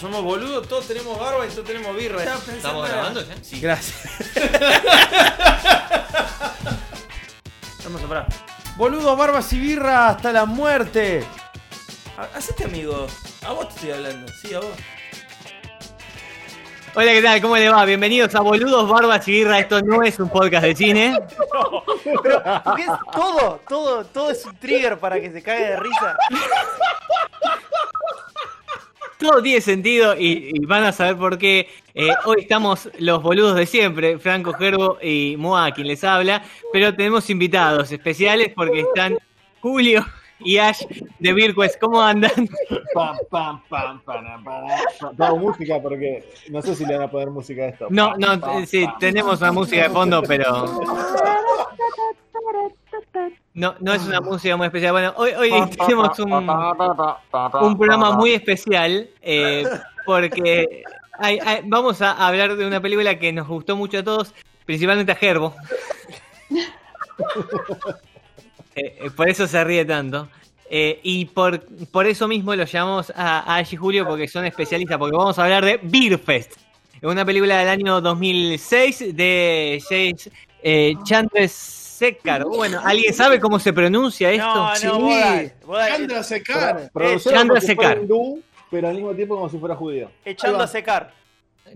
Somos boludos, todos tenemos barba y todos tenemos birra. ¿Estamos grabando ya? Sí. Gracias. Vamos a parar. Boludos, barbas y birra hasta la muerte. Ha- Hacete amigo. A vos te estoy hablando. Sí, a vos. Hola, ¿qué tal? ¿Cómo le va? Bienvenidos a Boludos, Barbas y Guirra. Esto no es un podcast de cine. Pero, porque es todo, todo, todo es un trigger para que se cague de risa. Todo tiene sentido y, y van a saber por qué. Eh, hoy estamos los boludos de siempre, Franco Gerbo y Moa, quien les habla, pero tenemos invitados especiales porque están Julio y Ash de Virquest. ¿Cómo andan? Pam, pam, pam, pam, pam, música porque no sé si le van a poner música a esto. No, Pam, no, pam, sí, pam. tenemos una música de fondo, pero no, no es una música muy especial. Bueno, hoy, hoy tenemos un, un programa muy especial eh, porque hay- hay- vamos a hablar de una película que nos gustó mucho a todos, principalmente a Gerbo. Eh, eh, por eso se ríe tanto. Y por, por eso mismo lo llamamos a, a Ash y Julio porque son especialistas, porque vamos a hablar de Beer Fest. Es una película del año 2006 de James eh, Chandrasekhar. Bueno, ¿alguien sabe cómo se pronuncia esto? No, no, Sí. vos dale, vos dale. Chandra secar. Producido Chandra como si fuera Secar. hindú, pero al mismo tiempo como si fuera judío. Echando a secar.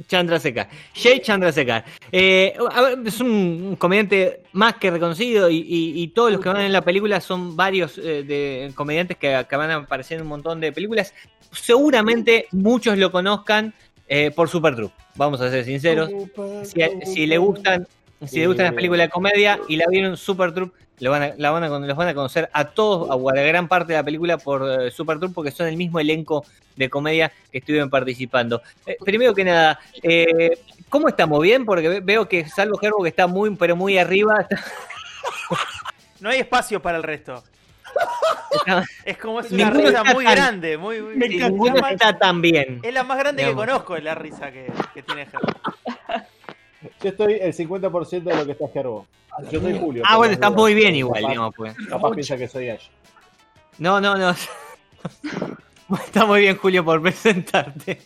Chandrasekhar. Jay Chandrasekhar. Eh, a ver, es un comediante más que reconocido y, y- y todos los que van en la película son varios eh, de comediantes que, que van a aparecer en un montón de películas. Seguramente muchos lo conozcan eh, por Super True. Vamos a ser sinceros. Si, si le gustan, si le gustan las películas de comedia y la vieron Super Troop, lo van a, la van a, con- los van a conocer a todos, a, o a la gran parte de la película por eh, Super Troop, porque son el mismo elenco de comedia que estuvieron participando. Eh, primero que nada, eh, ¿cómo estamos? ¿Bien? Porque ve- veo que Salvo Gerbo que está muy, pero muy arriba. está- No hay espacio para el resto. está- Es como es una Ninguno risa muy tan- grande, muy, muy- ninguno está tan bien. Es la más grande Digamos. que conozco, es la risa que, que tiene Gerbo. Yo estoy el 50% de lo que está Gerbo. Yo soy Julio. Ah, bueno, no está muy bien igual, Capaz- digamos, pues. Capaz piensa que soy Ash. No, no, no. Está muy bien, Julio, por presentarte.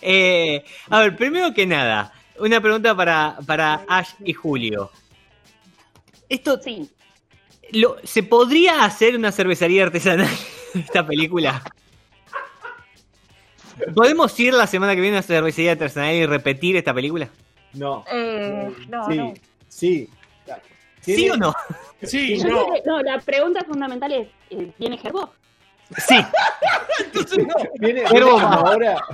Eh, a ver, primero que nada, una pregunta para, para Ash y Julio. Esto, Sí, lo, ¿se podría hacer una cervecería artesanal en esta película? ¿Podemos ir la semana que viene a una cervecería artesanal y repetir esta película? No. eh, no, sí, no. sí. ¿Sí o no? Sí, Yo no. que- no, la pregunta fundamental es, eh, ¿tiene Gerbo? Sí. Viene, Gerbo viene va. ahora.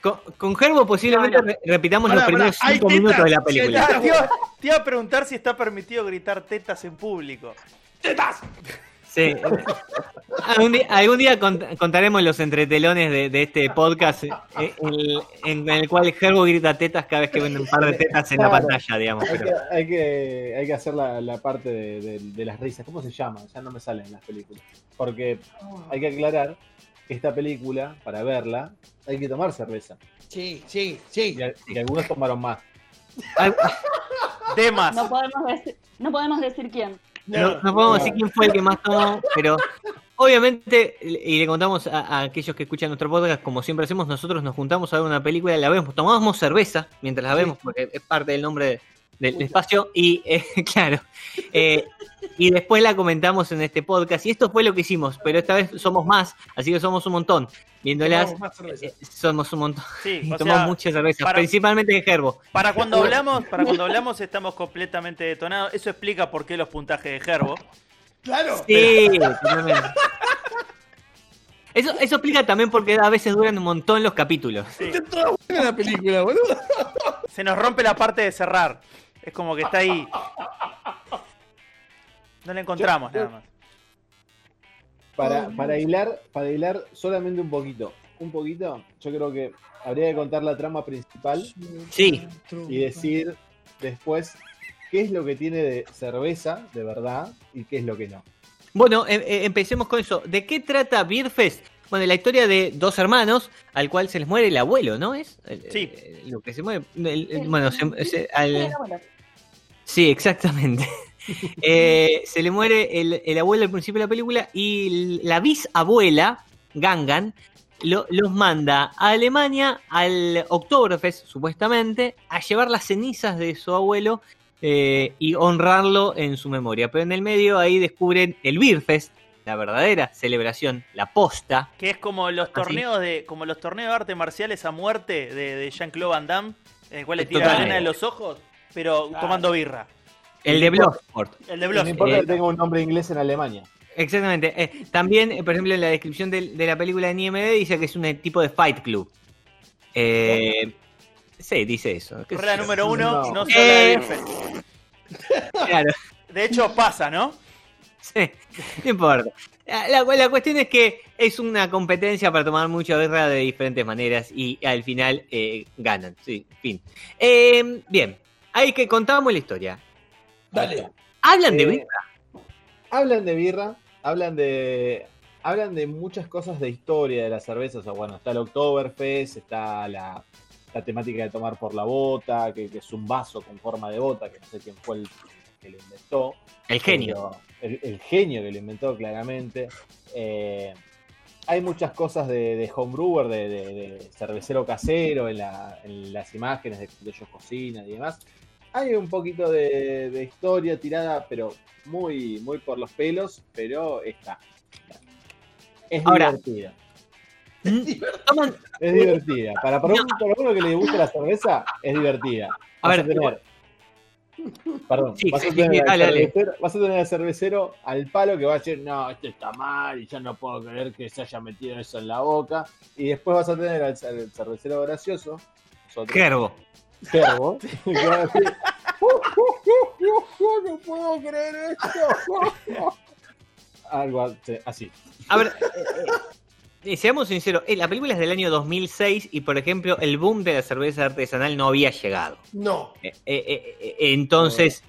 Con, con Gerbo posiblemente No, no. re- repitamos Pará, los primeros pará, cinco tetas. minutos de la película. Te iba, te iba a preguntar si está permitido gritar tetas en público. Sí. Algún día, algún día cont- contaremos los entretelones de, de este podcast eh, el- en, el cual Gerbo grita tetas cada vez que ven un par de tetas en la pantalla, digamos. Hay pero- que, hay que, hay que hacer la, la parte de, de- de las risas. ¿Cómo se llama? Ya no me salen en las películas. Porque hay que aclarar que esta película, para verla, hay que tomar cerveza. Sí, sí, sí. Y, a- y algunos tomaron más. Ay, Temas. No podemos decir, no podemos decir quién. No, no podemos decir quién fue el que más tomó, pero obviamente, y le contamos a, a aquellos que escuchan nuestro podcast, como siempre hacemos, nosotros nos juntamos a ver una película, la vemos, tomamos cerveza mientras la vemos, porque es parte del nombre de- del espacio, y eh, claro, eh, y después la comentamos en este podcast, y esto fue lo que hicimos, pero esta vez somos más, así que somos un montón, viéndolas, eh, somos un montón, Sí, tomamos sea, mucha cerveza, para- principalmente de Gerbo. Para cuando hablamos, para cuando hablamos estamos completamente detonados. Eso explica por qué los puntajes de Gerbo. Claro. Sí, totalmente. Eso, eso explica también por qué a veces duran un montón los capítulos. Está toda buena la película, boludo. Se nos rompe la parte de cerrar. Es como que está ahí. No la encontramos nada más. Para, para hilar, para hilar solamente un poquito. un poquito, yo creo que habría que contar la trama principal Sí. y decir después qué es lo que tiene de cerveza de verdad y qué es lo que no. Bueno, em- em- empecemos con eso. ¿De qué trata Beerfest? Bueno, la historia de dos hermanos al cual se les muere el abuelo, ¿no es? El- Sí. el- Lo que se muere. el- el- Sí. bueno, se- se- al- Sí, exactamente. Eh, se le muere el, el abuelo al principio de la película y la bisabuela, Gangan, lo- los manda a Alemania al Oktoberfest, supuestamente, a llevar las cenizas de su abuelo eh, y honrarlo en su memoria. Pero en el medio ahí descubren el Beerfest, la verdadera celebración, la posta. Que es como los torneos de como los torneos de artes marciales a muerte de, de Jean-Claude Van Damme, en el cual le tira la arena de los ojos, pero tomando birra. El de Bloodsport. El de No Blood. importa Eh, que tenga un nombre inglés en Alemania. Exactamente. Eh, también, eh, por ejemplo, en la descripción de, la película de IMDb dice que es un tipo de fight club. Eh, sí, dice eso. ¿Qué sé Regla número uno, No. no, se habla de Eh. Claro, De hecho, pasa, ¿no? sí, no importa. La, cuestión es que es una competencia para tomar mucha birra de diferentes maneras y al final eh, ganan. Sí, fin. Eh, bien, hay que contamos la historia. Dale. ¿Hablan de Eh, birra? Hablan de birra, hablan de hablan de muchas cosas de historia de la cerveza. O sea, bueno, está el Oktoberfest, está la, la temática de tomar por la bota, que, que es un vaso con forma de bota, que no sé quién fue el que lo inventó. El genio. El, el genio que lo inventó claramente. Eh, hay muchas cosas de, de homebrewer, de, de- de cervecero casero en, la- en las imágenes de ellos cocinan y demás. Hay un poquito de, de historia tirada, pero muy, muy por los pelos, pero está. Es Ahora- divertida. Mm, Toman, Es divertida. Para, para, un- para uno que le gusta la cerveza, es divertida. A Vas ver, tener- Perdón, Sí, vas, sí, a tener sí, dale, dale. vas a tener al cervecero al palo que va a decir, no, esto está mal y yo no puedo creer que se haya metido eso en la boca. Y después vas a tener al, al cervecero gracioso, Gerbo. Gerbo, que va a decir, "Uh, uh, uh, no puedo creer esto. Algo así- así. A ver, seamos sinceros, eh, la película es del año 2006 y, por ejemplo, el boom de la cerveza artesanal no había llegado. No. Eh, eh, entonces,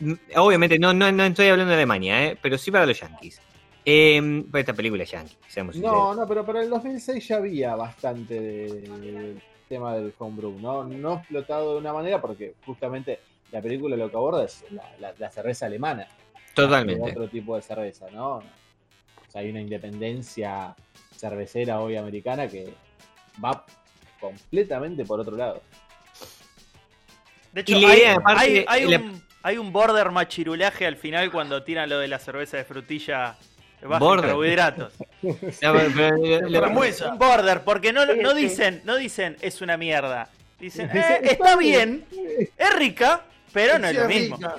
mm, obviamente, no, no, no estoy hablando de Alemania, eh, pero sí para los yankees. Eh, pero esta película es yankee, seamos sinceros. No, no, pero para el 2006 ya había bastante de- del tema del homebrew, ¿no? No explotado de una manera porque justamente la película lo que aborda es la, la- la cerveza alemana. Totalmente. Otro tipo de cerveza, ¿no? O sea, hay una independencia cervecera hoy americana que va completamente por otro lado. De hecho, hay, hay- hay la- un, hay un border machirulaje al final cuando tiran lo de la cerveza de frutilla baja en Border. carbohidratos. Pero. Un border, porque no, no dicen, no dicen es una mierda. Dicen, "Eh, "Está bien, es rica, pero no es lo mismo. rica.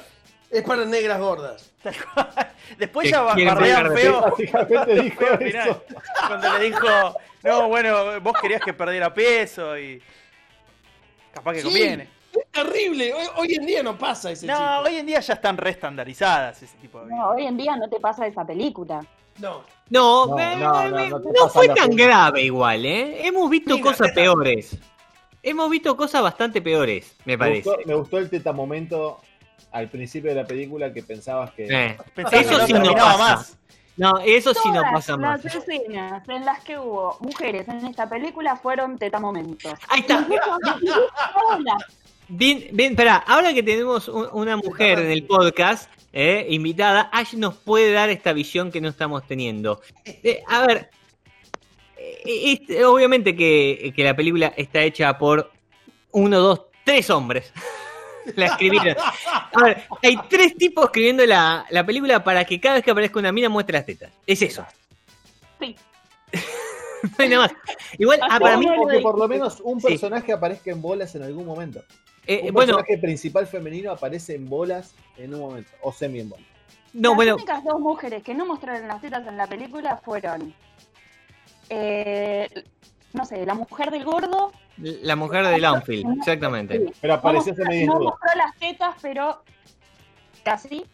Es para negras gordas. Después ya bardean feo. Básicamente dijo eso. Cuando le dijo, no, bueno, vos querías que perdiera peso y. Capaz que Sí. conviene. Es terrible. Hoy, hoy en día no pasa ese No, hoy en día ya están re estandarizadas ese tipo de No, hoy en día no te pasa esa película. No. no, No, eh, no, eh, no, eh, no te no pasa fue tan grave igual, ¿eh? Hemos visto Mira, cosas esta- peores. Hemos visto cosas bastante peores, me Me parece. gustó, me gustó el teta momento al principio de la película que pensabas que Eh. Pensaba Eso que no sí no pasa. más. No, eso sí no pasa más. las escenas en las que hubo mujeres en esta película fueron tetamomentos. Ahí está. Bien, bien, espera, ahora que tenemos un- una mujer en el podcast, eh, invitada, Ash nos puede dar esta visión que no estamos teniendo. Eh, a ver, eh, es- obviamente que, que la película está hecha por uno, dos, tres hombres. la escribieron. A ver, hay tres tipos escribiendo la, la película para que cada vez que aparezca una mina muestre las tetas. Es eso. Sí. no hay nada más. Igual, ah, para mí, que por lo menos un Sí. personaje aparezca en bolas en algún momento. eh, un bueno, personaje principal femenino aparece en bolas en un momento, o semi en bolas. no, las bueno, únicas dos mujeres que no mostraron las tetas en la película fueron, eh, no sé, la mujer del gordo. La mujer de Launfield, exactamente. Pero no, apareció mostró, semi no mostró las tetas, pero casi.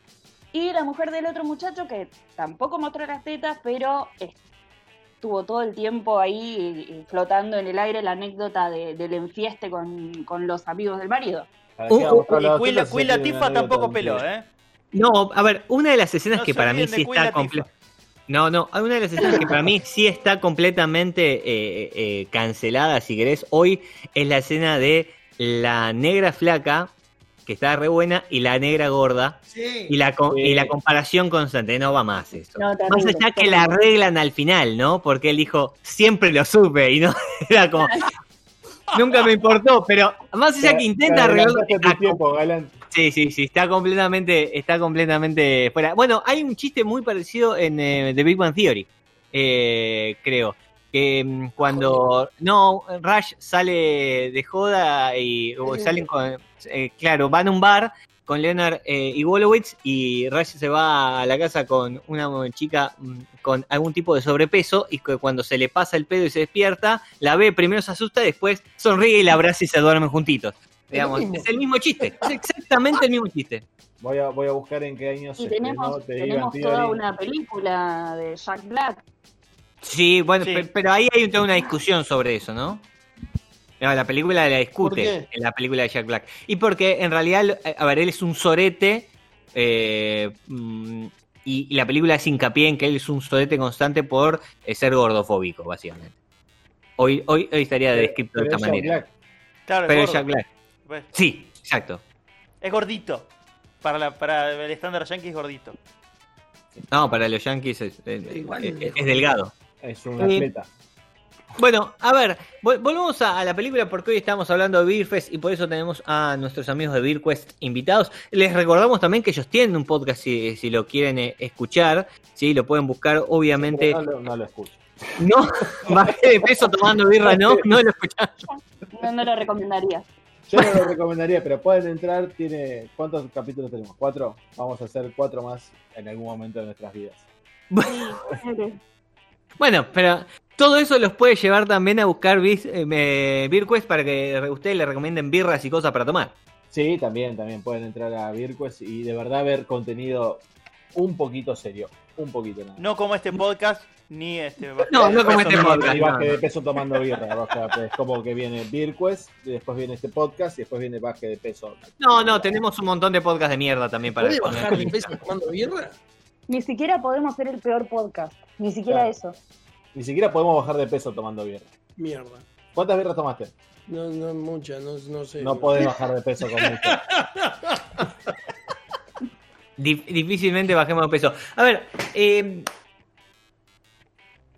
Y la mujer del otro muchacho que tampoco mostró las tetas, pero es- estuvo todo el tiempo ahí eh, flotando en el aire la anécdota de- del enfieste con, con los amigos del marido. ¿Para Uh, uh, Y Queen, anécdota tampoco peló, ¿eh? No, a ver, una de las escenas No que para mí sí está completa. No, no, hay una de las escenas que para mí sí está completamente eh, eh, cancelada, si querés, hoy es la escena de la negra flaca, que está re buena, y la negra gorda, Sí. y la, co- Sí. y la comparación constante, no va más eso. No, más allá que terrible. la arreglan al final, ¿no? Porque él dijo, siempre lo supe, y no, era como... Nunca me importó, pero más allá que intenta Te arreglarlo, a tiempo, Galán. Sí, sí, sí, está completamente, está completamente fuera. Bueno, hay un chiste muy parecido en eh, The Big Bang Theory, eh, creo. Que mm, cuando no Rush sale de joda y salen con, eh, claro, van a un bar con Leonard eh, y Wolowitz y Rush se va a la casa con una chica mm, con algún tipo de sobrepeso y que cuando se le pasa el pedo y se despierta, la ve, primero se asusta, después sonríe y la abraza y se duermen juntitos. Digamos, es el mismo chiste, es exactamente el mismo chiste. Voy a, voy a buscar en qué año se Y tenemos, tenemos toda una película de Jack Black. Sí, bueno, Sí. pero ahí hay toda una discusión sobre eso, ¿no? No, la película la discute en la película de Jack Black. Y porque en realidad, a ver, él es un sorete eh, mm, y, y la película es hincapié en que él es un sorete constante por eh, ser gordofóbico, básicamente. Hoy, hoy, hoy estaría descrito de esta manera. Black. Claro, Pero es. Jack Black. Pues, Sí, exacto. Es gordito. Para, la, para el estándar yankee es gordito. No, para los Yankees es, es- Igual es- es es delgado. Es un atleta. Bueno, a ver, vol- volvemos a, a la película porque hoy estamos hablando de Beer Fest y por eso tenemos a nuestros amigos de Beer Quest invitados. Les recordamos también que ellos tienen un podcast si, si lo quieren eh, escuchar, sí, lo pueden buscar, obviamente. No, lo- no lo escucho. No, bajé de peso tomando birra, no, no lo escuchamos. No, no lo recomendaría. Yo no lo recomendaría, pero pueden entrar. Tiene ¿Cuántos capítulos tenemos? ¿Cuatro? Vamos a hacer cuatro más en algún momento de nuestras vidas. Bueno, pero todo eso los puede llevar también a buscar eh, eh, Beer Quest para que ustedes le recomienden birras y cosas para tomar. Sí, también, también pueden entrar a Virquest y de verdad ver contenido un poquito serio. Un poquito nada. No como este podcast, ni este. No, no como este podcast. Baje de peso tomando birra. o sea, pues, como que viene Virquest, y después viene este podcast y después viene baje de peso. No, no, tenemos un montón de podcasts de mierda también para ¿Puede bajar de peso tomando birra? Ni siquiera podemos ser el peor podcast. Ni siquiera Claro. eso. Ni siquiera podemos bajar de peso tomando birra. Mierda. ¿Cuántas birras tomaste? No, no mucha, no, no sé. No podés bajar de peso con mucho. Dif- difícilmente bajemos de peso. A ver, eh,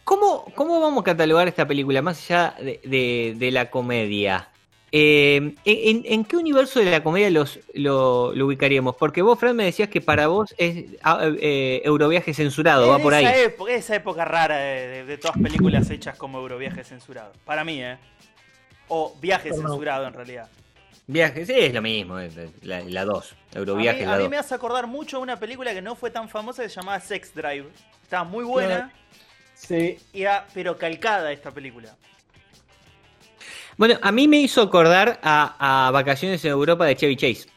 ¿cómo, ¿cómo vamos a catalogar esta película más allá de, de- de la comedia? Eh, ¿en, en qué universo de la comedia los, lo, lo ubicaríamos? Porque vos, Fran, me decías que para vos es ah, eh, Euroviaje censurado, va por ahí. Esa época, esa época rara de, de- de todas películas hechas como Euroviaje censurado. Para mí, ¿eh? O viaje Perdón. censurado en realidad. Viaje, sí, es lo mismo, la, la 2. A Euroviaje mí, la a mí 2. me hace acordar mucho a una película que no fue tan famosa que se llamaba Sex Drive. Estaba muy buena, Sí, y era- pero calcada esta película. Bueno, a mí me hizo acordar a, a Vacaciones en Europa de Chevy Chase.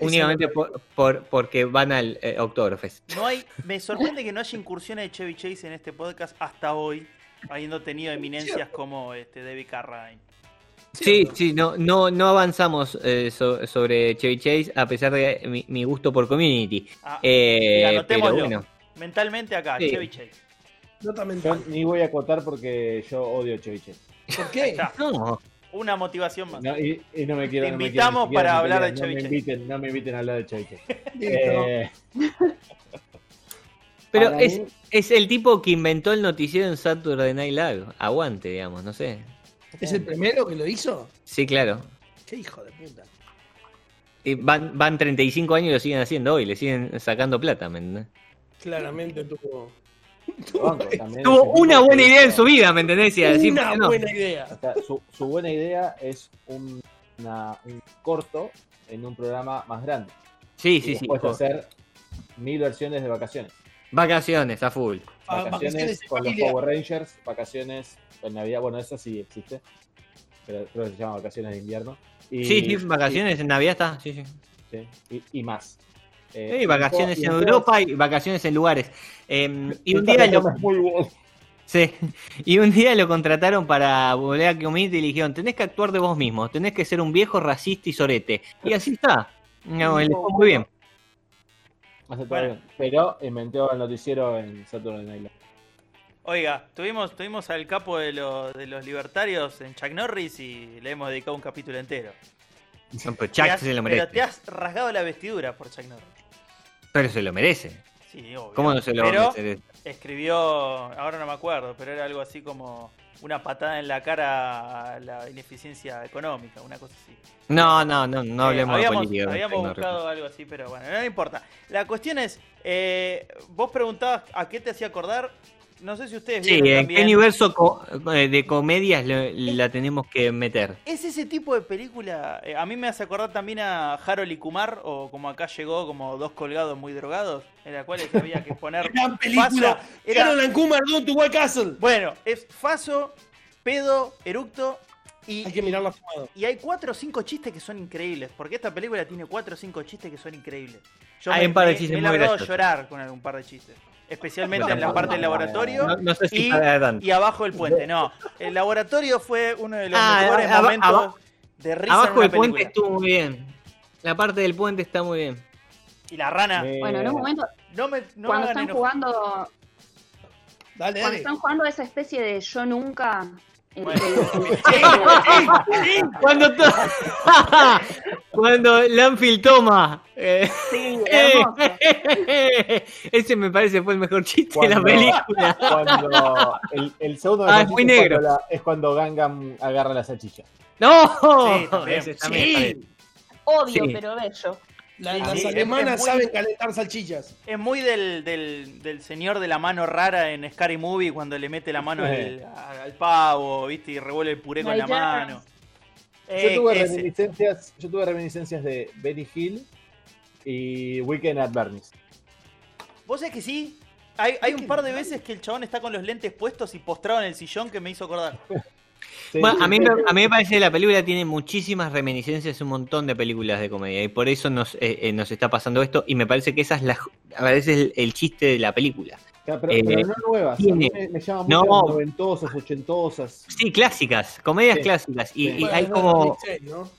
Únicamente por, por- porque van al eh, Oktoberfest. No hay, me sorprende que no haya incursiones de Chevy Chase en este podcast hasta hoy, habiendo tenido eminencias como este Debbie Carradine. Sí, sí, no, no, no avanzamos eh, so- sobre Chevy Chase a pesar de mi, mi gusto por Community. Ah, Eh, pero bueno, Mentalmente acá, Sí. Chevy Chase. Nota yo mental. ni voy a acotar porque yo odio Cheviche. ¿Por Ahí qué? no. una motivación más. No, y, y no me quiero. Te no me invitamos quiero ni siquiera para hablar de Cheviche. inviten, no me inviten a hablar de Cheviche. Listo. Eh, Pero es, mí- es el tipo que inventó el noticiero en Saturday Night Live. Aguante, digamos, no sé. ¿Es el primero que lo hizo? Sí, claro. Qué hijo de puta. Y van, van 35 años y lo siguen haciendo hoy, le siguen sacando plata, ¿me entendés? Claramente tuvo, Tuvo una buena idea en su vida, ¿me entendés? Y una no. buena idea. o sea, su, su buena idea es un, una- un corto en un programa más grande. Sí, y sí, sí. después hacer mil versiones de vacaciones. Vacaciones, a full. Vacaciones con los. Power Rangers, vacaciones en Navidad, bueno, eso sí existe, pero creo que se llama vacaciones de invierno. Y, Sí, sí, vacaciones en Navidad está, sí, sí. sí, y, y más. Eh, Sí, vacaciones y en Europa y vacaciones en lugares. Eh, y un día lo, muy. Sí, y un día lo contrataron para volver a Community y le dijeron, tenés que actuar de vos mismo, tenés que ser un viejo racista y sorete. Y así está. No, le fue muy bien. Hace todo Bueno. bien. Pero inventó el noticiero en Saturday Night Live. Oiga, tuvimos, tuvimos al capo de, los- de los libertarios en Chuck Norris y le hemos dedicado un capítulo entero. No, pero Te Chuck has- se lo pero te merece. has rasgado la vestidura por Chuck Norris. Pero se lo merece. Sí, obvio. ¿Cómo no se lo Pero merecer? escribió, ahora no me acuerdo, pero era algo así como una patada en la cara a la ineficiencia económica, una cosa así. No, no, no, no Eh, hablemos de política. habíamos no, buscado algo así, pero bueno, no importa. La cuestión es, eh, vos preguntabas a qué te hacía acordar. No sé si ustedes Sí, vieron ¿en también. qué universo co- eh, de comedias lo- la tenemos que meter? Es ese tipo de película. eh, a mí me hace acordar también a Harold y Kumar, o como acá llegó, como dos colgados muy drogados, en la cual había que poner. Gran película. Faso. Era- and Kumar, Don't to White Castle. Bueno, es Faso, Pedo, Eructo. Y, Hay que mirarla fumado. y hay cuatro o cinco chistes que son increíbles. Porque esta película tiene cuatro o cinco chistes que son increíbles. Yo Hay me, un par de me- chistes me he muy graciosos. llorar con algún par de chistes. Especialmente en la parte del laboratorio No, no sé si y, abajo del puente. No, el laboratorio fue uno de los Ah, mejores aba- momentos aba- de risa Abajo del puente estuvo muy bien. La parte del puente está muy bien. Y la rana. Eh, Bueno, en un momento, No me, no me cuando están jugando, Dale, cuando están jugando esa especie de yo nunca, Bueno. Cuando, to- Cuando Lanfield toma. eh, sí, hermoso. Ese me parece fue el mejor chiste de la película. Cuando el, el segundo Ah, es muy chiste negro. cuando la- es cuando Gangnam agarra la salchicha. ¡No! Sí, también. Ese también está bien. Obvio, Sí. pero bello. La- Sí, las es- alemanas es muy- saben calentar salchichas. Es muy del, del, del señor de la mano rara en Scary Movie cuando le mete la mano al, al pavo, ¿viste? Y revuelve el puré con la mano. Yo Eh, tuve reminiscencias, yo tuve reminiscencias de Benny Hill y Weekend at Bernie's. ¿Vos sabés que sí? Hay, hay un par de veces que el chabón está con los lentes puestos y postrado en el sillón que me hizo acordar. Sí, Bueno, a mí, a mí me parece que la película tiene muchísimas reminiscencias a un montón de películas de comedia y por eso nos, eh, eh, nos está pasando esto y me parece que esa es la, a veces el, el chiste de la película. Pero, pero eh, no nuevas, a tiene- mí me, me llaman No. mucho noventosas, ochentosas. Sí, clásicas, comedias Sí. clásicas y, Sí. y Bueno, hay como... 2006, ¿no?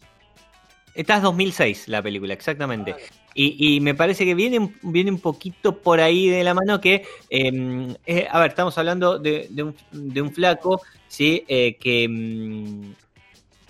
Esta es 2006 la película, exactamente. Y, y me parece que viene, un- viene un poquito por ahí de la mano que, eh, eh, a ver, estamos hablando de, de un, de un flaco, ¿sí? Eh, que, mm,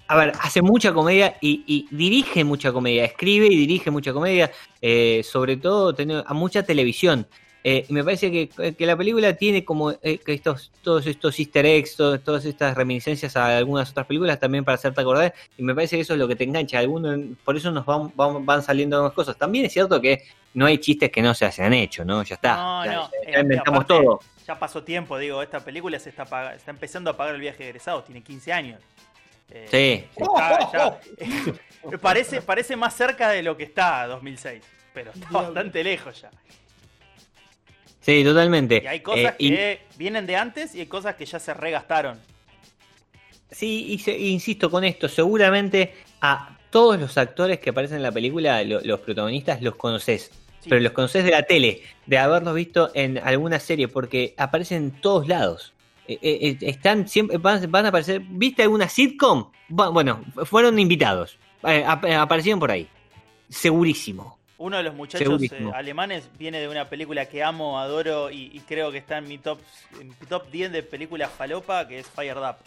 a ver, hace mucha comedia y, y dirige mucha comedia, escribe y dirige mucha comedia, eh, sobre todo tiene a mucha televisión. Eh, y me parece que, que la película tiene como eh, que estos, todos estos easter eggs, todo- todas estas reminiscencias a algunas otras películas también para hacerte acordar y me parece que eso es lo que te engancha. Algunos, por eso nos van, van, van saliendo más cosas. También es cierto que no hay chistes que no se hayan hecho, ¿no? Ya está. No, ya, no, ya eh, inventamos aparte- todo. Ya pasó tiempo, digo, esta película se está, está empezando a pagar el viaje de egresados, tiene 15 años. Eh, Sí. está- ya- eh, parece, parece más cerca de lo que está 2006, pero está bastante lejos ya. Sí, totalmente. Y hay cosas Eh, y- que vienen de antes y hay cosas que ya se regastaron. Sí, y se- insisto con esto, seguramente a todos los actores que aparecen en la película, lo- los protagonistas, los conoces. Sí. Pero los conoces de la tele, de haberlos visto en alguna serie, porque aparecen en todos lados. Eh, eh, están siempre, van, van a aparecer. ¿Viste alguna sitcom? Bu- Bueno, fueron invitados. Eh, ap- aparecieron por ahí. Segurísimo. Uno de los muchachos eh, alemanes viene de una película que amo, adoro y, y creo que está en mi top, en mi top 10 de películas falopa, que es Fired Up.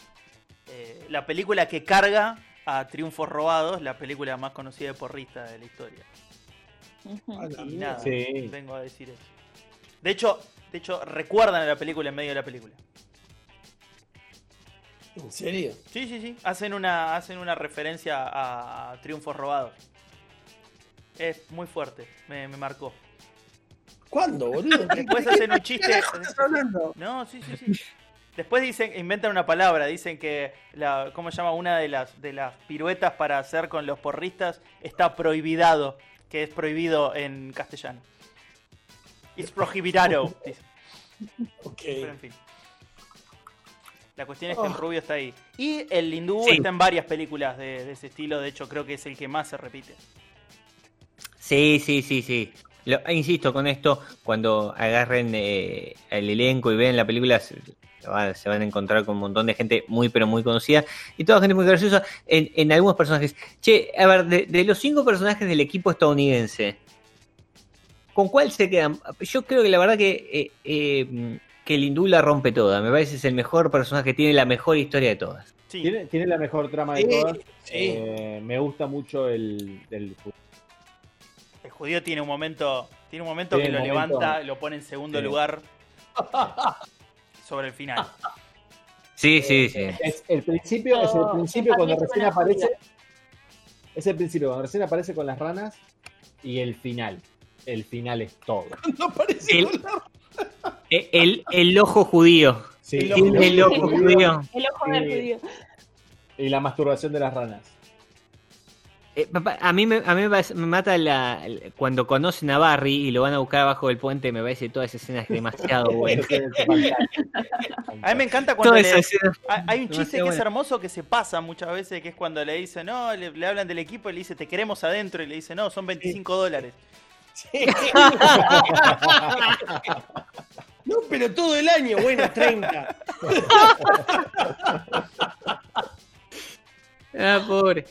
Eh, la película que carga a Triunfos Robados, la película más conocida de porrista de la historia. Y nada, Sí. vengo a decir eso. De hecho, de hecho, recuerdan a la película en medio de la película. ¿En serio? Sí, sí, sí. Hacen una, hacen una referencia a Triunfos Robados. Es muy fuerte, me, me marcó. ¿Cuándo, boludo? ¿Qué- Después hacen un chiste. No, sí, sí, sí. Después dicen, inventan una palabra, dicen que la, ¿cómo se llama? Una de las de las piruetas para hacer con los porristas está prohibidado, que es prohibido en castellano. It's prohibidado. dicen. Ok. Pero en fin. La cuestión es que el Oh. rubio está ahí. Y el hindú Sí. está en varias películas de, de ese estilo, de hecho creo que es el que más se repite. Sí, sí, sí, sí. Lo- insisto con esto, cuando agarren eh, el elenco y ven la película, se- va- se van a encontrar con un montón de gente muy, pero muy conocida y toda gente muy graciosa en, en algunos personajes. Che, a ver, de, de los cinco personajes del equipo estadounidense, ¿con cuál se quedan? Yo creo que la verdad que, eh, eh, que la rompe toda. Me parece que es el mejor personaje, tiene la mejor historia de todas. Sí. Tiene, tiene la mejor trama de todas. sí. Eh, me gusta mucho el, el- El judío tiene un momento, tiene un momento Tiene que lo momento. levanta, lo pone en segundo Sí. lugar sobre el final. Sí, sí, sí. Es el principio, es el Oh, principio cuando recién aparece. Es el principio, cuando recién aparece con las ranas y el final. El final es todo. No parece El- volar. Eh, El, el ojo judío. Sí, El ojo el ojo judío. El ojo del judío. Y la masturbación de las ranas. Eh, papá, a mí, me, a mí me, mata la, cuando conocen a Barry y lo van a buscar abajo del puente. Me parece toda esa escena es demasiado buena. A mí me encanta cuando le- hay, un chiste que es hermoso que se pasa muchas veces, que es cuando le dicen, no, le, le hablan del equipo y le dice, te queremos adentro, y le dice, no, son 25 dólares. Sí. No, pero todo el año, bueno, 30. Ah, pobre.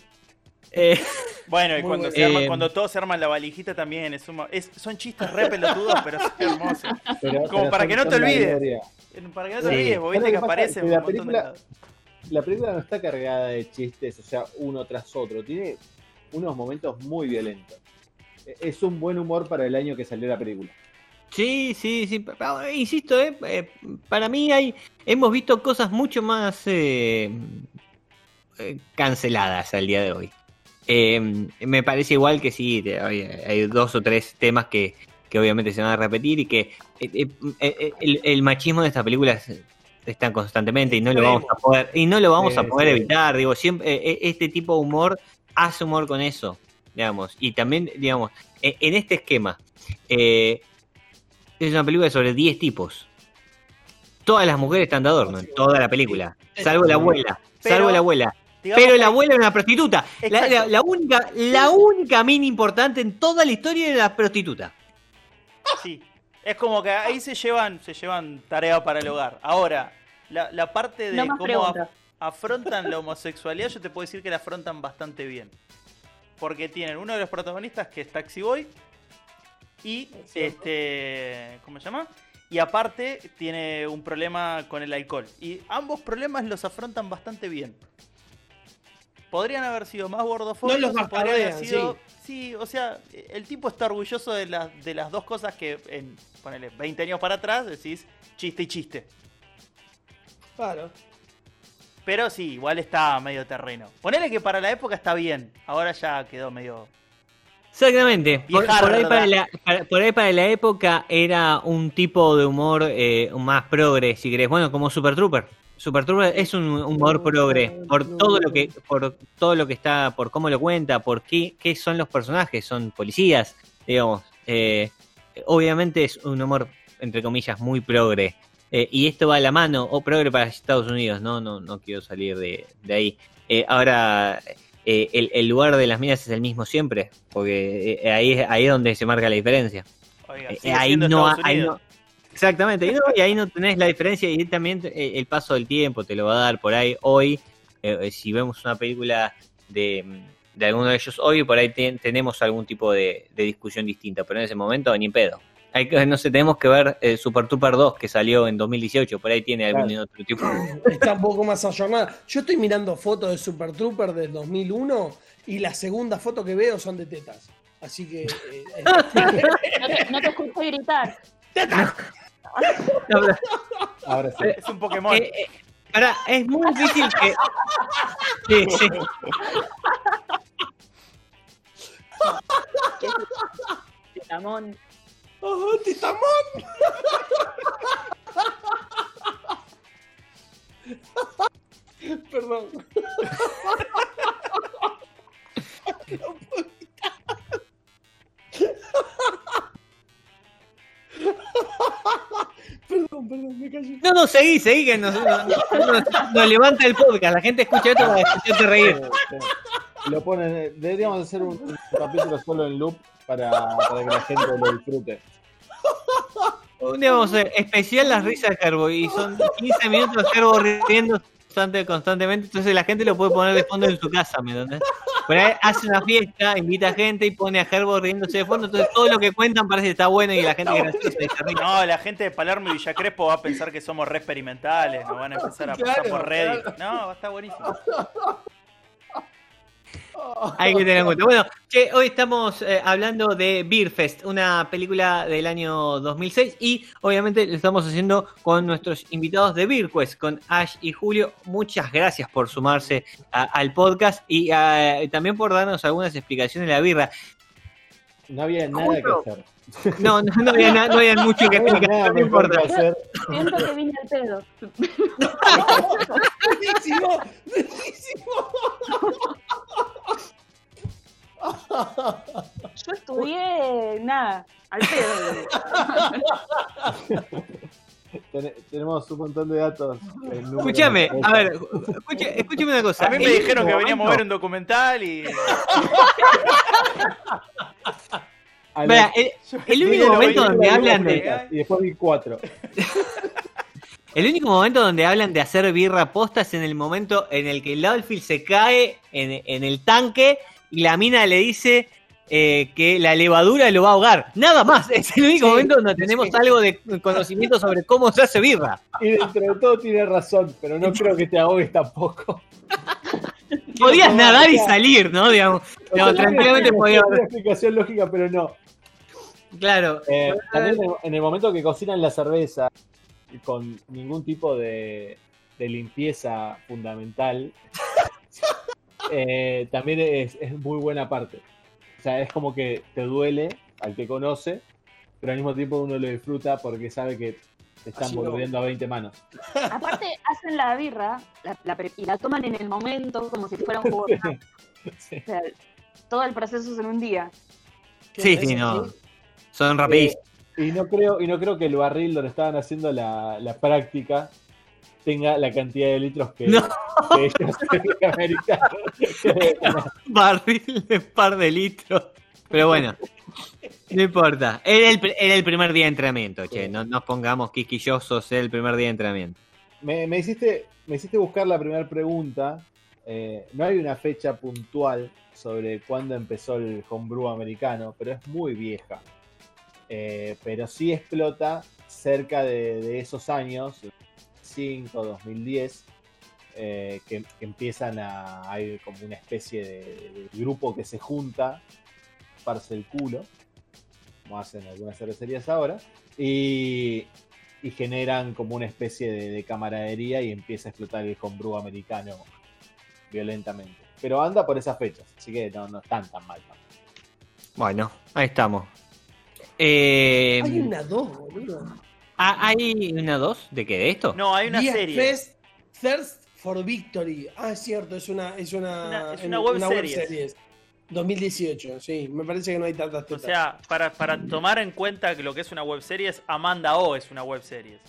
Eh, Bueno, y cuando, bueno. se arma- Eh, cuando todos se arman la valijita también, es, un es- son chistes re pelotudos, pero es hermoso. Pero- Como pero para son- que no te son olvides. Para que no te Sí. olvides, vos ¿Sabes viste que que aparece la montón de película- lados. La película no está cargada de chistes, o sea, uno tras otro. Tiene unos momentos muy violentos. E- Es un buen humor para el año que salió la película. sí, sí, sí. Insisto, eh, eh, para mí hay, hemos visto cosas mucho más eh, eh, canceladas al día de hoy. Eh, me parece igual que sí, te- hay, hay dos o tres temas que, que obviamente se van a repetir y que eh, eh, eh, el, el machismo de estas películas están constantemente y no lo vamos a poder y no lo vamos a poder evitar. Digo, siempre este tipo de humor hace humor con eso, digamos. Y también, digamos, eh, en este esquema, es una película sobre 10 tipos. Todas las mujeres están de adorno en toda la película, salvo la abuela, salvo la abuela. Digamos Pero la abuela era una prostituta. La, Exacto. la- la única, la única mina importante en toda la historia era la prostituta. Sí. Es como que ahí se llevan, se llevan tarea para el hogar. Ahora, la, la parte de No cómo af- afrontan la homosexualidad, yo te puedo decir que la afrontan bastante bien. Porque tienen uno de los protagonistas que es Taxi Boy. Y este. ¿Cómo se llama? Y aparte tiene un problema con el alcohol. Y ambos problemas los afrontan bastante bien. Podrían haber sido más gordofóbicos. No los bastardean, sido. Sí, o sea, el tipo está orgulloso de, las de las dos cosas que en, ponele, 20 años para atrás decís chiste y chiste. Claro. Pero sí, igual está medio terreno. Ponele que para la época está bien. Ahora ya quedó medio. Exactamente. Por, por ahí para la, para- por ahí para la época era un tipo de humor eh, más progre, si querés. Bueno, como Super Trooper. Super Trooper es un humor progre por todo lo que por todo lo que está, por cómo lo cuenta, por qué, qué son los personajes, son policías, digamos. Eh, obviamente es un humor entre comillas muy progre. Eh, y esto va a la mano, o progre para Estados Unidos, no, no, no quiero salir de, de ahí. Eh, ahora, el, el lugar de las minas es el mismo siempre, porque ahí, es- ahí es donde se marca la diferencia. Oiga, ahí no, ahí no- exactamente, y, no, y ahí no tenés la diferencia y también eh, el paso del tiempo te lo va a dar por ahí hoy. eh, eh, si vemos una película de, mm, de alguno de ellos hoy, por ahí ten- tenemos algún tipo de, de discusión distinta, pero en ese momento ni en pedo. Hay que, no sé, tenemos que ver eh, Super Trooper 2 que salió en 2018, por ahí tiene algún Claro. otro tipo. Está un poco más ayornada. Yo estoy mirando fotos de Super Trooper del 2001 y la segunda foto que veo son de tetas. Así que. eh, No te, no te escuché gritar. No, pero, Ahora sí. Es un Pokémon. eh, eh, pará, es muy difícil que... Sí, sí. Ramón. ¡Oh, Titamón! Perdón, No, seguí, seguí, que nos, nos- nos- nos levanta el podcast. La gente escucha esto para escucharte reír. Lo ponen, deberíamos hacer un, un capítulo solo en loop para, para que la gente lo disfrute. Un día vamos a hacer especial las risas de Herbo y son 15 minutos de Herbo riendo constante- constantemente, entonces la gente lo puede poner de fondo en su casa, ¿me entendés? Por ahí hace una fiesta, invita gente y pone a Herbo riéndose de fondo, entonces todo lo que cuentan parece que está bueno y la gente es graciosa y. No, la gente de Palermo y Villa Crespo va a pensar que somos re experimentales, nos van a empezar a pasar por Reddit. No, va a estar buenísimo. Hay que tener en cuenta. Bueno, che, hoy estamos eh, hablando de Beer Fest, una película del año 2006 y obviamente lo estamos haciendo con nuestros invitados de Beer Quest, con Ash y Julio. Muchas gracias por sumarse a- al podcast y también por darnos algunas explicaciones de la birra. No había nada que hacer. No, no, no había, na- no había mucho que No explicar, nada no importa. que hacer. Siento que vine al pedo. Buenísimo, buenísimo. Yo estudié nada, al pedo. Ten- tenemos un montón de datos. Escúchame, a ver, escúcheme una cosa. A mí me El dijeron que único veníamos a ver un documental y. El, el único momento donde hablan de- Y después vi cuatro. El único momento donde hablan de hacer birra posta es en el momento en el que Loudfield se cae en, en el tanque y la mina le dice eh, que la levadura lo va a ahogar. Nada más. Es el único Sí, momento donde tenemos sí. algo de conocimiento sobre cómo se hace birra. Y dentro de todo tiene razón, pero no creo que te ahogues tampoco. Podías nadar y salir, ¿no? Digamos, No, tranquilamente podía Tiene haber. una explicación lógica, pero no. Claro. Eh, también en el- en el momento que cocinan la cerveza con ningún tipo de, de limpieza fundamental, eh, también es, es muy buena parte. O sea, es como que te duele al que conoce, pero al mismo tiempo uno lo disfruta porque sabe que te están no. volviendo a 20 manos. Aparte, hacen la birra la- la pre- y la toman en el momento como si fuera un jugo. de mate. Sí. O sea, todo el proceso es en un día. Sí, sí, no. Son rapidísimos. Y no creo, y no creo que el barril donde estaban haciendo la, la práctica tenga la cantidad de litros que, No. que ellos. Barril de par de litros. Pero bueno, no importa. Era el, era el primer día de entrenamiento, che. No nos pongamos quisquillosos, era el primer día de entrenamiento. me, me hiciste, me hiciste buscar la primera pregunta. Eh, no hay una fecha puntual sobre cuándo empezó el homebrew americano, pero es muy vieja. Eh, pero sí explota cerca de, de esos años, 2005, 2010, eh, que, que empiezan a. Hay como una especie de, de grupo que se junta, parse el culo, como hacen algunas cervecerías ahora, y, y generan como una especie de, de camaradería y empieza a explotar el homebrew americano violentamente. Pero anda por esas fechas, así que no, no están tan mal. Bueno, ahí estamos. Eh, Hay una dos, boludo. Ah, ¿Hay una dos de qué? ¿De esto? No, hay una serie. Fest Thirst for Victory. Ah, es cierto, es una, es una, Una- es una web series. series. 2018, sí. Me parece que no hay tantas O tetas. sea, para, para tomar en cuenta que lo que es una web series, Amanda O es una web series.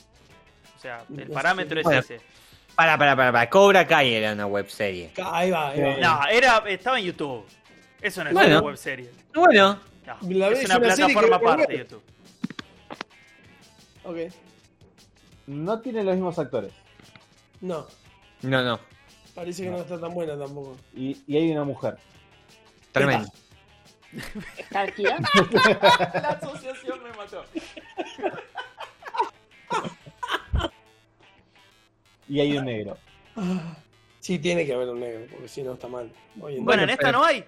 O sea, el parámetro es ese. Para, para, para, para. Cobra Kai era una web serie. ahí va, ahí va. No, era, estaba en YouTube. Eso no es Bueno. una web serie. Bueno, No, La es una una plataforma aparte de web. YouTube. Ok. No tienen los mismos actores. No, no, no. parece que no. está tan buena tampoco. Y, y hay una mujer. Tremendo. Calquidad. La asociación me mató. Y hay un negro. Sí, tiene que haber un negro, porque si no está mal. Bueno, en esta pero- no hay.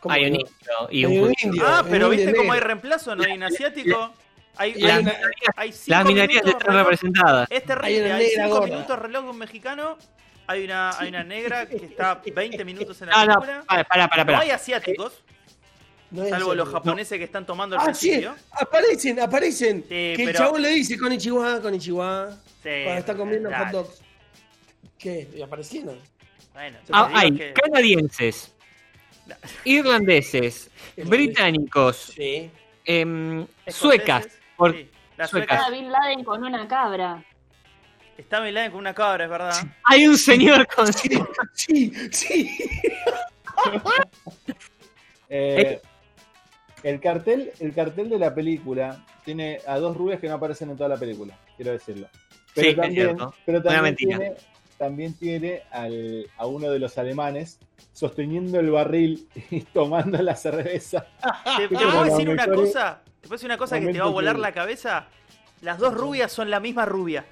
¿Cómo Hay un no? indio y Hay un un indio. Ah, pero ¿viste cómo hay reemplazo? No hay un asiático. Hay, Y hay- hay hay cinco las minorías minutos están reloj- representadas. Es Hay terrible. Hay negra 5 gorda. minutos reloj un mexicano. Hay una, hay una negra que está 20 minutos en la No, no, película. para, para, para. No hay asiáticos, No salvo los japoneses que están tomando al Ah, sí, aparecen, aparecen. que el pero- chabón le dice con Ichiwa, con Ichiwa, Sí, cuando está comiendo dale. hot dogs. ¿Qué? ¿Y aparecieron? Bueno, Ah, hay que- canadienses, irlandeses, británicos, Sí. escoceses, suecas. Por- sí, las suecas. Estaba Bin Laden con una cabra. Está Bin Laden con una cabra, es verdad. Hay un señor con. Sí, sí. Eh, el, cartel, el cartel de la película tiene a dos rubias que no aparecen en toda la película, quiero decirlo. Pero Sí, es también, cierto. pero Una también mentira. tiene, también tiene al- a uno de los alemanes sosteniendo el barril y tomando la cerveza. ¿Te, te puedo decir una cosa? ¿Te puedo decir una cosa que te va a volar que- la cabeza? Las dos rubias son la misma rubia.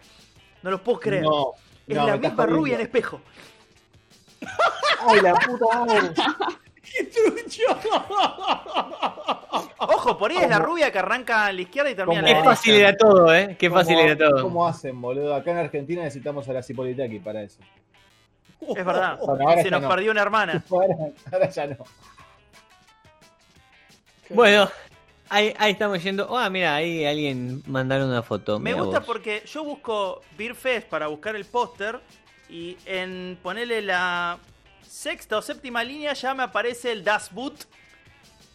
No lo puedo creer. No, es no, la misma rubia en espejo. ¡Ay, la puta madre! ¡Qué trucho! Ojo, por ahí es la rubia que arranca a la izquierda y termina a la Qué derecha. fácil era todo, ¿eh? Qué fácil ¿Cómo- era todo. ¿Cómo hacen, boludo? Acá en Argentina necesitamos a la Cipolitaki para eso. Es verdad. Bueno, ahora Se nos no. perdió una hermana. Ahora, ahora ya no. Bueno, ahí, ahí estamos yendo. Ah, mira, ahí alguien mandaron una foto. Me gusta vos. porque yo busco Beer Fest para buscar el póster y en ponerle la sexta o séptima línea ya me aparece el Das Boot.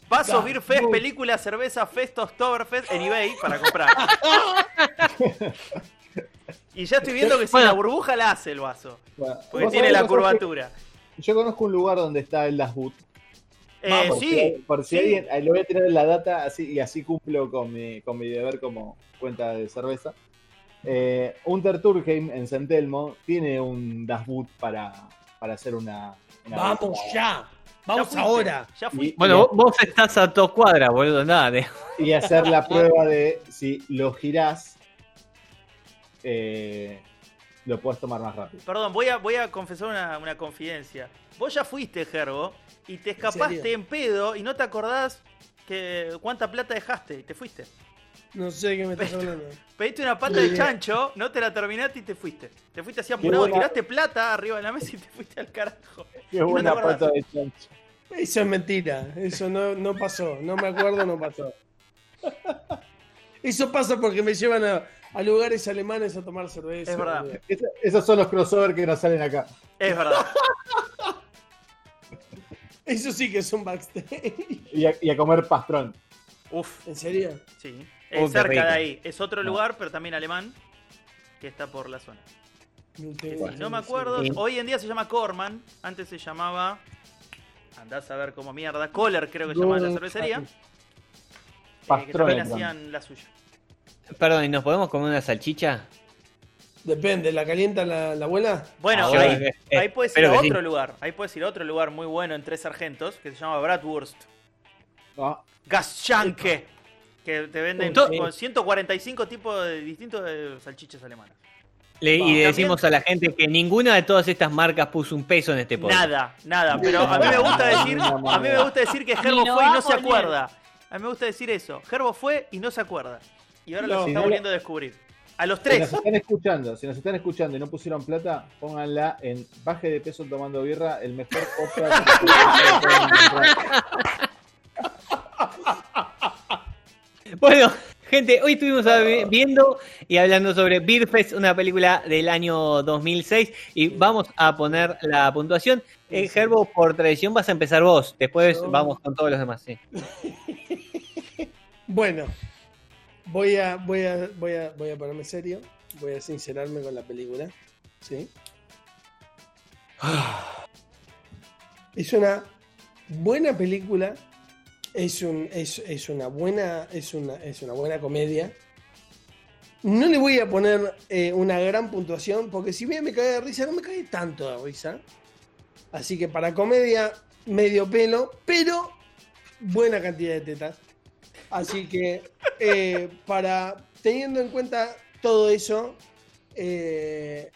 Paso Das Beer Fest, Boot. película, cerveza, Fest, Oktoberfest en eBay para comprar. y ya estoy viendo que si Bueno. la burbuja la hace el vaso. Bueno, Porque tiene la que curvatura. Yo conozco un lugar donde está el Das Boot. Eh, Por sí, si- Por si sí. alguien, ahí lo voy a tener en la data así y así cumplo con mi, con mi deber como cuenta de cerveza. Eh, Unterturheim en San Telmo tiene un Das Boot para, para hacer una. una Vamos ya. Vamos ahora. Ya fui. Y- Bueno, vos, vos estás a dos cuadras, boludo. Nada, de- Y hacer la prueba de si lo girás, eh, lo puedes tomar más rápido. Perdón, voy a, voy a confesar una, una confidencia. Vos ya fuiste, Gerbo, y te escapaste en pedo y no te acordás que cuánta plata dejaste y te fuiste. No sé de qué me estás hablando. Pediste una pata de chancho, no te la terminaste y te fuiste. Te fuiste así apurado, buena- tiraste plata arriba de la mesa y te fuiste al carajo. Qué no buena pata de chancho. Eso es mentira. Eso no, no pasó. No me acuerdo, no pasó. Eso pasa porque me llevan a, a lugares alemanes a tomar cerveza. Es verdad. Es- esos son los crossovers que nos salen acá. Es verdad. Eso sí que es un backstage. Y a, y a comer pastrón. Uf, ¿En serio? sí. Es cerca rico. de ahí. Es otro No. lugar, pero también alemán, que está por la zona. No, si me acuerdo, Sí. hoy en día se llama Corman, antes se llamaba. Andás a ver cómo mierda. Kohler creo que se llamaba la cervecería. eh, que Pastrón. también hacían la suya. Perdón, ¿y nos podemos comer una salchicha? Depende, ¿la calienta la, la abuela? Bueno, Ahora, ahí, eh, ahí puedes ir a sí. otro lugar. Ahí puedes ir a otro lugar muy bueno en Tres Sargentos que se llama Bratwurst. Gasschanke. Que te venden con 145 tipos de distintos de salchichas alemanas. Le- y le decimos a la gente que ninguna de todas estas marcas puso un peso en este podcast. Nada, nada. Pero a mí me gusta decir, a mí me gusta decir que Gerbo fue y no se acuerda. A mí me gusta decir eso. Gerbo fue y no se acuerda. Y ahora No. lo está volviendo a descubrir. A los Si tres. nos están escuchando, si nos están escuchando y no pusieron plata, pónganla en baje de peso tomando birra, el mejor podcast. Bueno, gente, hoy estuvimos viendo y hablando sobre Beer Fest, una película del año 2006, y vamos a poner la puntuación. Eh, Gerbo, por tradición vas a empezar vos, después vamos con todos los demás. sí. Bueno, voy a, voy a, voy a, voy a ponerme serio. Voy a sincerarme con la película. ¿Sí? Es una buena película. Es, un, es, es una buena. Es una, es una buena comedia. No le voy a poner eh, una gran puntuación, porque si bien me cae de risa, no me cae tanto de risa. Así que para comedia, medio pelo, pero buena cantidad de tetas. Así que, eh, para teniendo en cuenta todo eso, eh,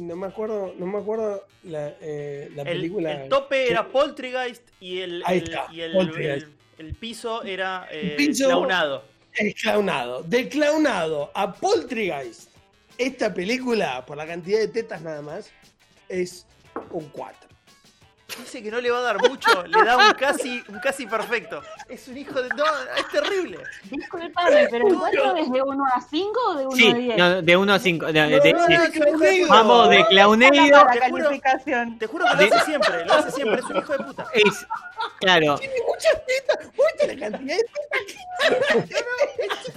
no me acuerdo, no me acuerdo la, eh, la El, película. el tope era Poltergeist y el, está, y el, piso era piso- clownado. El clownado. De clownado a Poltergeist. Esta película, por la cantidad de tetas nada más, es un 4. Dice que no le va a dar mucho, le da un casi, un casi perfecto. Es un hijo de. No, es terrible. Disculpame, pero el 4 es de 1 a 5 o de 1 Sí, a 10? no, de 1 a 5. No, no, Clownado. Vamos de Clowneido. la Te juro- calificación. Te juro que lo De- hace siempre, lo hace siempre, es un hijo de puta. Es, claro, Tiene muchas tetas. ¿Muestra la cantidad de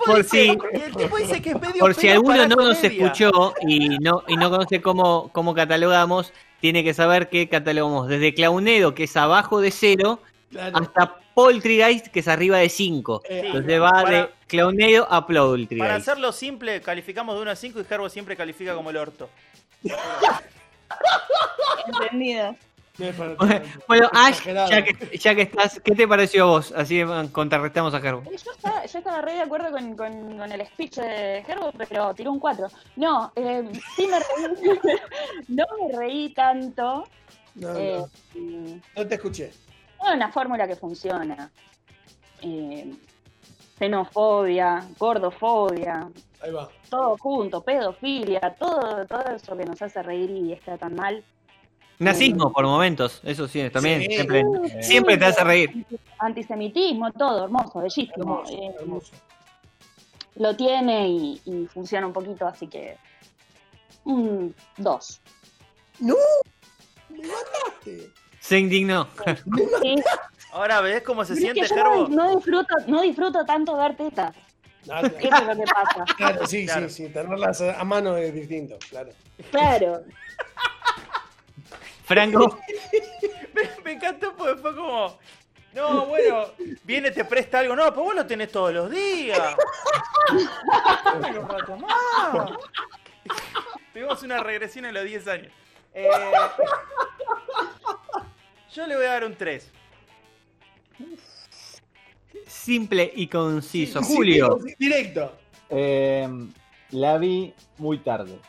por si, Y el tipo dice que es medio por si alguno no nos escuchó y no, y no conoce cómo, cómo catalogamos, tiene que saber que catalogamos desde Clownedo, que es abajo de cero, Claro. hasta Poltergeist, que es arriba de 5. Eh. Entonces va Para- de Clownado a Para Poltergeist. hacerlo simple, calificamos de 1 a 5 y Gerbo siempre califica como el orto. Entendido. Bueno, Ash, ya que, ya que estás, ¿qué te pareció a vos? Así eh, contrarrestamos a Gerbo. Eh, Yo estaba, yo estaba re de acuerdo con, con- con el speech de Gerbo, pero tiró un 4. No, eh, sí me reí. no me reí tanto. No, Eh, no te escuché. es una fórmula que funciona. Eh, xenofobia, gordofobia, Ahí va. todo junto, pedofilia, todo, todo eso que nos hace reír y está tan mal. Nazismo por momentos, eso sí, también Sí. siempre, siempre te hace reír. Antisemitismo, todo, hermoso, bellísimo. Hermoso, Eh, hermoso. lo tiene y, y funciona un poquito, así que un 2. ¡No! ¡Me mataste! Se indignó. Sí, Ahora, ¿ves cómo se pero es siente que yo no, Gerbo? no disfruto, no disfruto tanto ver tetas. No, Eso claro, es lo que pasa. claro, sí, Claro. sí, sí. Tenerlas a mano es distinto, claro. Claro. Franco, Me, me encantó porque fue como. No, bueno, viene, te presta algo. No, pues vos lo tenés todos los días. Más. Tuvimos una regresión en los 10 años. Eh, yo le voy a dar un 3. simple y conciso. Sí, Julio, sí, directo. Eh, la vi muy tarde.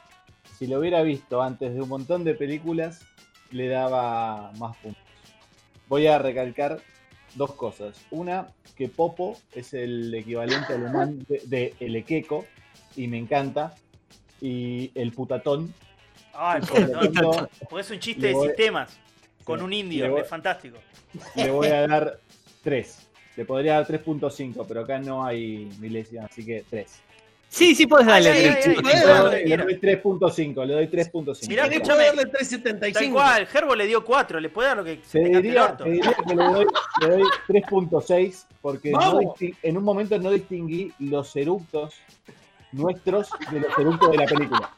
Si lo hubiera visto antes de un montón de películas, le daba más puntos. Voy a recalcar dos cosas. Una, que Popo es el equivalente alemán de, de El Equeco, y me encanta. Y el putatón. Lo perdón. tanto, Porque es un chiste de sistemas. Con Sí, un indio, voy- es fantástico. le voy a dar 3. Le podría dar 3.5, pero acá no hay milésimas, así que 3. Sí, sí puedes darle Ay, ay, tres ay, chicos. ay, sí, ay, puedo- ay, Le doy 3.5, le doy 3.5. Mirá, ¿Querés escúchame. darle Tal 375? cual, Gerbo le dio 4, le puede dar lo que se diría, te diría que le doy, doy 3.6 porque no en un momento no distinguí los eructos nuestros de los eructos de la película.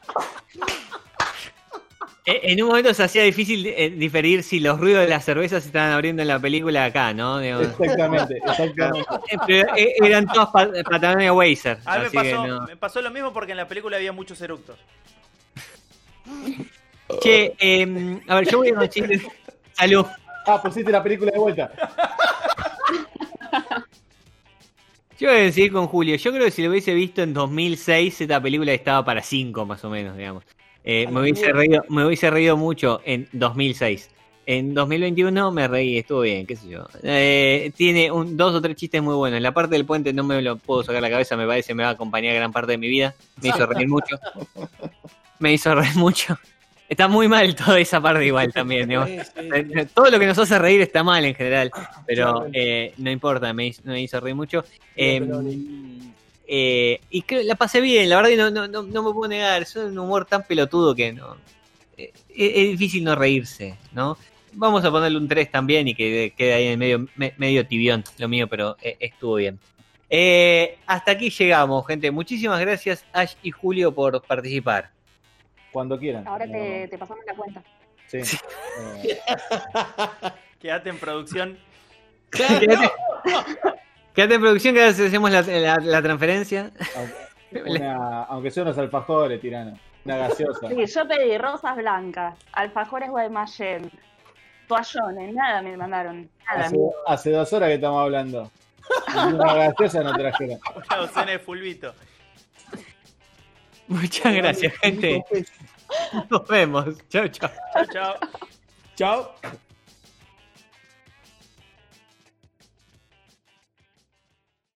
Eh, En un momento se hacía difícil eh, diferir si los ruidos de las cervezas se estaban abriendo en la película acá, ¿no? Digamos. Exactamente, exactamente. Pero, eh, eran todas pa- Patagonia Weiser. A mí me pasó, no. me pasó lo mismo porque en la película había muchos eructos. Che, eh, a ver, yo voy a conseguir. Salud. Ah, pusiste la película de vuelta. Yo voy a decir con Julio. Yo creo que si lo hubiese visto en 2006, esta película estaba para 5 más o menos, digamos. Eh, me, hubiese reído, me hubiese reído mucho en 2006. En 2021 me reí, estuvo bien, qué sé yo. Eh, tiene un, dos o tres chistes muy buenos. La parte del puente no me lo puedo sacar la cabeza, me parece me va a acompañar gran parte de mi vida. Me hizo reír mucho. Me hizo reír mucho. Está muy mal toda esa parte igual también. Sí, sí, Todo lo que nos hace reír está mal en general, pero eh, no importa, me hizo, me hizo reír mucho. Eh, Peloni. Eh, y creo, la pasé bien, la verdad que no, no, no, no me puedo negar, es un humor tan pelotudo que no eh, es, es difícil no reírse, ¿no? Vamos a ponerle un 3 también y que quede ahí en medio, me- medio tibión lo mío, pero eh, estuvo bien. Eh, hasta aquí llegamos, gente. Muchísimas gracias, Ash y Julio, por participar. Cuando quieran. Ahora te, te pasamos la cuenta. sí. Eh, Quédate en producción. Quédate, quédate en producción que ahora hacemos la, la- la transferencia. aunque, una- aunque sea unos alfajores, tirano. Una gaseosa. Sí, yo pedí rosas blancas, alfajores Guaymallén, toallones, nada me mandaron. Nada. Hace, hace dos horas que estamos hablando. Una gaseosa no trajeron. Una docena de fulbito. Muchas gracias, gente. Nos vemos. Chao, chao. Chao, chao. Chao.